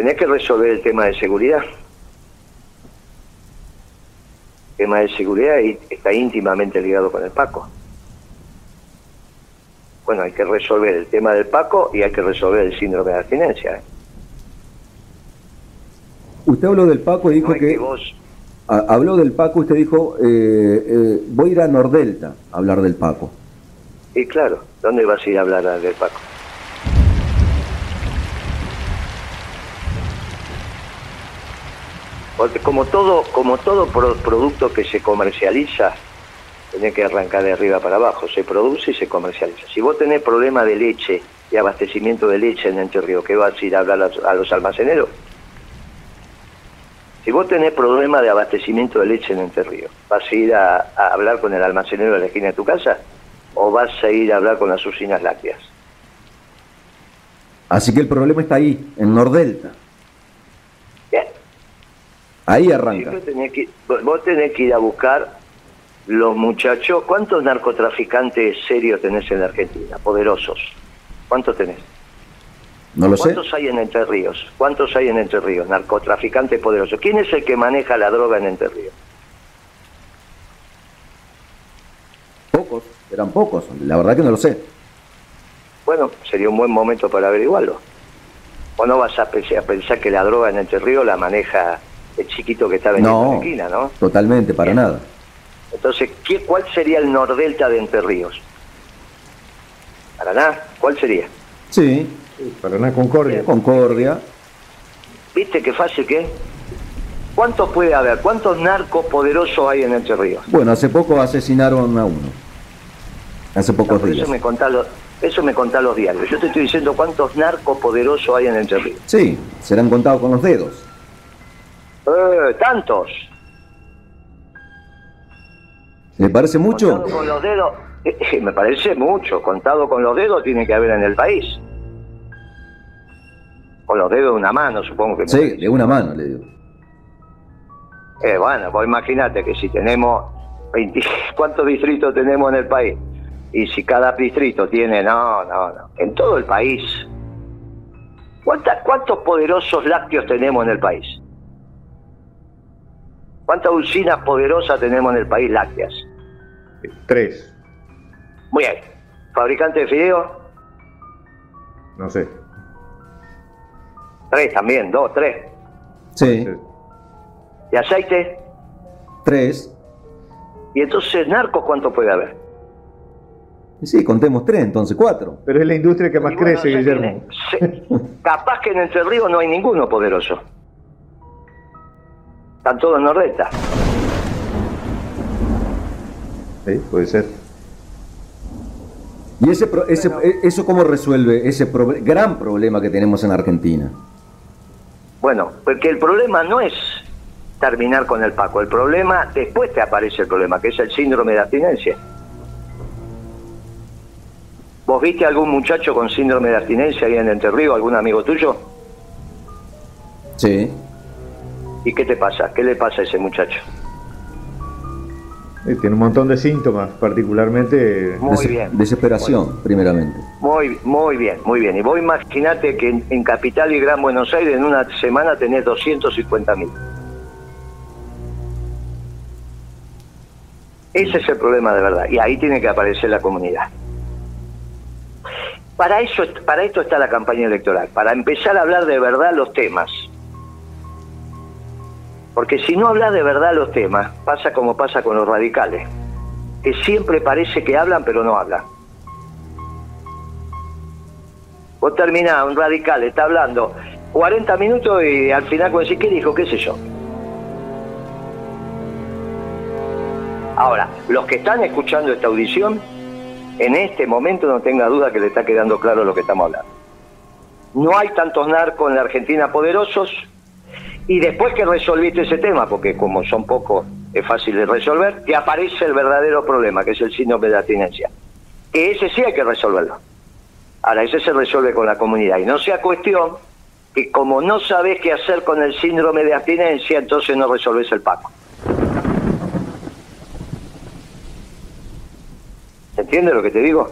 tenés que resolver el tema de seguridad. El tema de seguridad está íntimamente ligado con el Paco. Bueno, hay que resolver el tema del Paco y hay que resolver el síndrome de abstinencia. ¿eh? Usted habló del Paco y dijo que... Habló del Paco, usted dijo, eh, eh, voy a ir a Nordelta a hablar del Paco. Y claro, ¿dónde vas a ir a hablar del Paco? Como todo, como todo producto que se comercializa, tiene que arrancar de arriba para abajo, se produce y se comercializa. Si vos tenés problema de leche y abastecimiento de leche en Entre ¿qué vas a ir a hablar a los almaceneros? Si vos tenés problema de abastecimiento de leche en Entre ¿vas a ir a, hablar con el almacenero de la esquina de tu casa o vas a ir a hablar con las usinas lácteas? Así que el problema está ahí, en Nordelta. Ahí arranca. vos, tenés que, ir a buscar los muchachos. ¿Cuántos narcotraficantes serios tenés en la Argentina? Poderosos. ¿Cuántos tenés? No lo ¿Cuántos sé. hay en Entre Ríos? ¿Cuántos hay en Entre Ríos? Narcotraficantes poderosos. ¿Quién es el que maneja la droga en Entre Ríos? Pocos, eran pocos. La verdad que no lo sé. Bueno, sería un buen momento para averiguarlo. ¿O no vas a pensar que la droga en Entre Ríos la maneja el chiquito que está vendiendo en la esquina, ¿no? Totalmente, para nada. Entonces, ¿qué, ¿cuál sería el nordelta de Entre Ríos? ¿Paraná? ¿Cuál sería? Sí. Paraná, Concordia. Concordia. ¿Viste qué fácil que es? ¿Cuántos puede haber? ¿Cuántos narcos poderosos hay en Entre Ríos? Bueno, hace poco asesinaron a uno. Hace pocos días. Eso me contá los, eso me contá los diarios. Yo te estoy diciendo cuántos narcos poderosos hay en Entre Ríos. Sí, serán contados con los dedos. Eh, tantos. ¿Le parece mucho? Contado con los dedos, eh, me parece mucho. Contado con los dedos tiene que haber en el país. Con los dedos de una mano, supongo que. Sí, de una mano, le digo. Eh, bueno, pues imagínate que si tenemos 20, ¿cuántos distritos tenemos en el país? Y si cada distrito tiene, no, no, no, en todo el país. ¿Cuántos poderosos lácteos tenemos en el país? ¿Cuántas usinas poderosas tenemos en el país lácteas? Tres. Muy bien. ¿Fabricante de fideos? No sé. Tres también, dos, tres. Sí. ¿Y aceite? Tres. ¿Y entonces narcos cuánto puede haber? Sí, contemos tres, entonces cuatro. Pero es la industria que más crece, Guillermo. capaz que en Entre Ríos no hay ninguno poderoso. Están todos en Nordesta. Sí, puede ser. ¿Y ese, ese eso cómo resuelve ese gran problema que tenemos en Argentina? Bueno, porque el problema no es terminar con el Paco, el problema, después te aparece el problema, que es el síndrome de abstinencia. ¿Vos viste algún muchacho con síndrome de abstinencia ahí en Entre Ríos, algún amigo tuyo? Sí. ¿Y qué te pasa? ¿Qué le pasa a ese muchacho? tiene un montón de síntomas, particularmente muy bien, desesperación, primeramente. Muy, muy bien, muy bien. Y vos imaginate que en, Capital y Gran Buenos Aires en una semana tenés 250 mil. Ese es el problema de verdad. Y ahí tiene que aparecer la comunidad. Para, eso, para esto está la campaña electoral, para empezar a hablar de verdad los temas. Porque si no hablas de verdad los temas, pasa como pasa con los radicales, que siempre parece que hablan pero no hablan. Vos terminás, un radical está hablando 40 minutos y al final cuando decís, ¿qué dijo? ¿Qué sé yo? Ahora, los que están escuchando esta audición, en este momento no tenga duda que le está quedando claro lo que estamos hablando. No hay tantos narcos en la Argentina poderosos, y después que resolviste ese tema, porque como son pocos, es fácil de resolver, que aparece el verdadero problema, que es el síndrome de abstinencia. Que ese sí hay que resolverlo. Ahora, ese se resuelve con la comunidad. Y no sea cuestión que como no sabes qué hacer con el síndrome de abstinencia, entonces no resolves el paco. ¿Se entiende lo que te digo?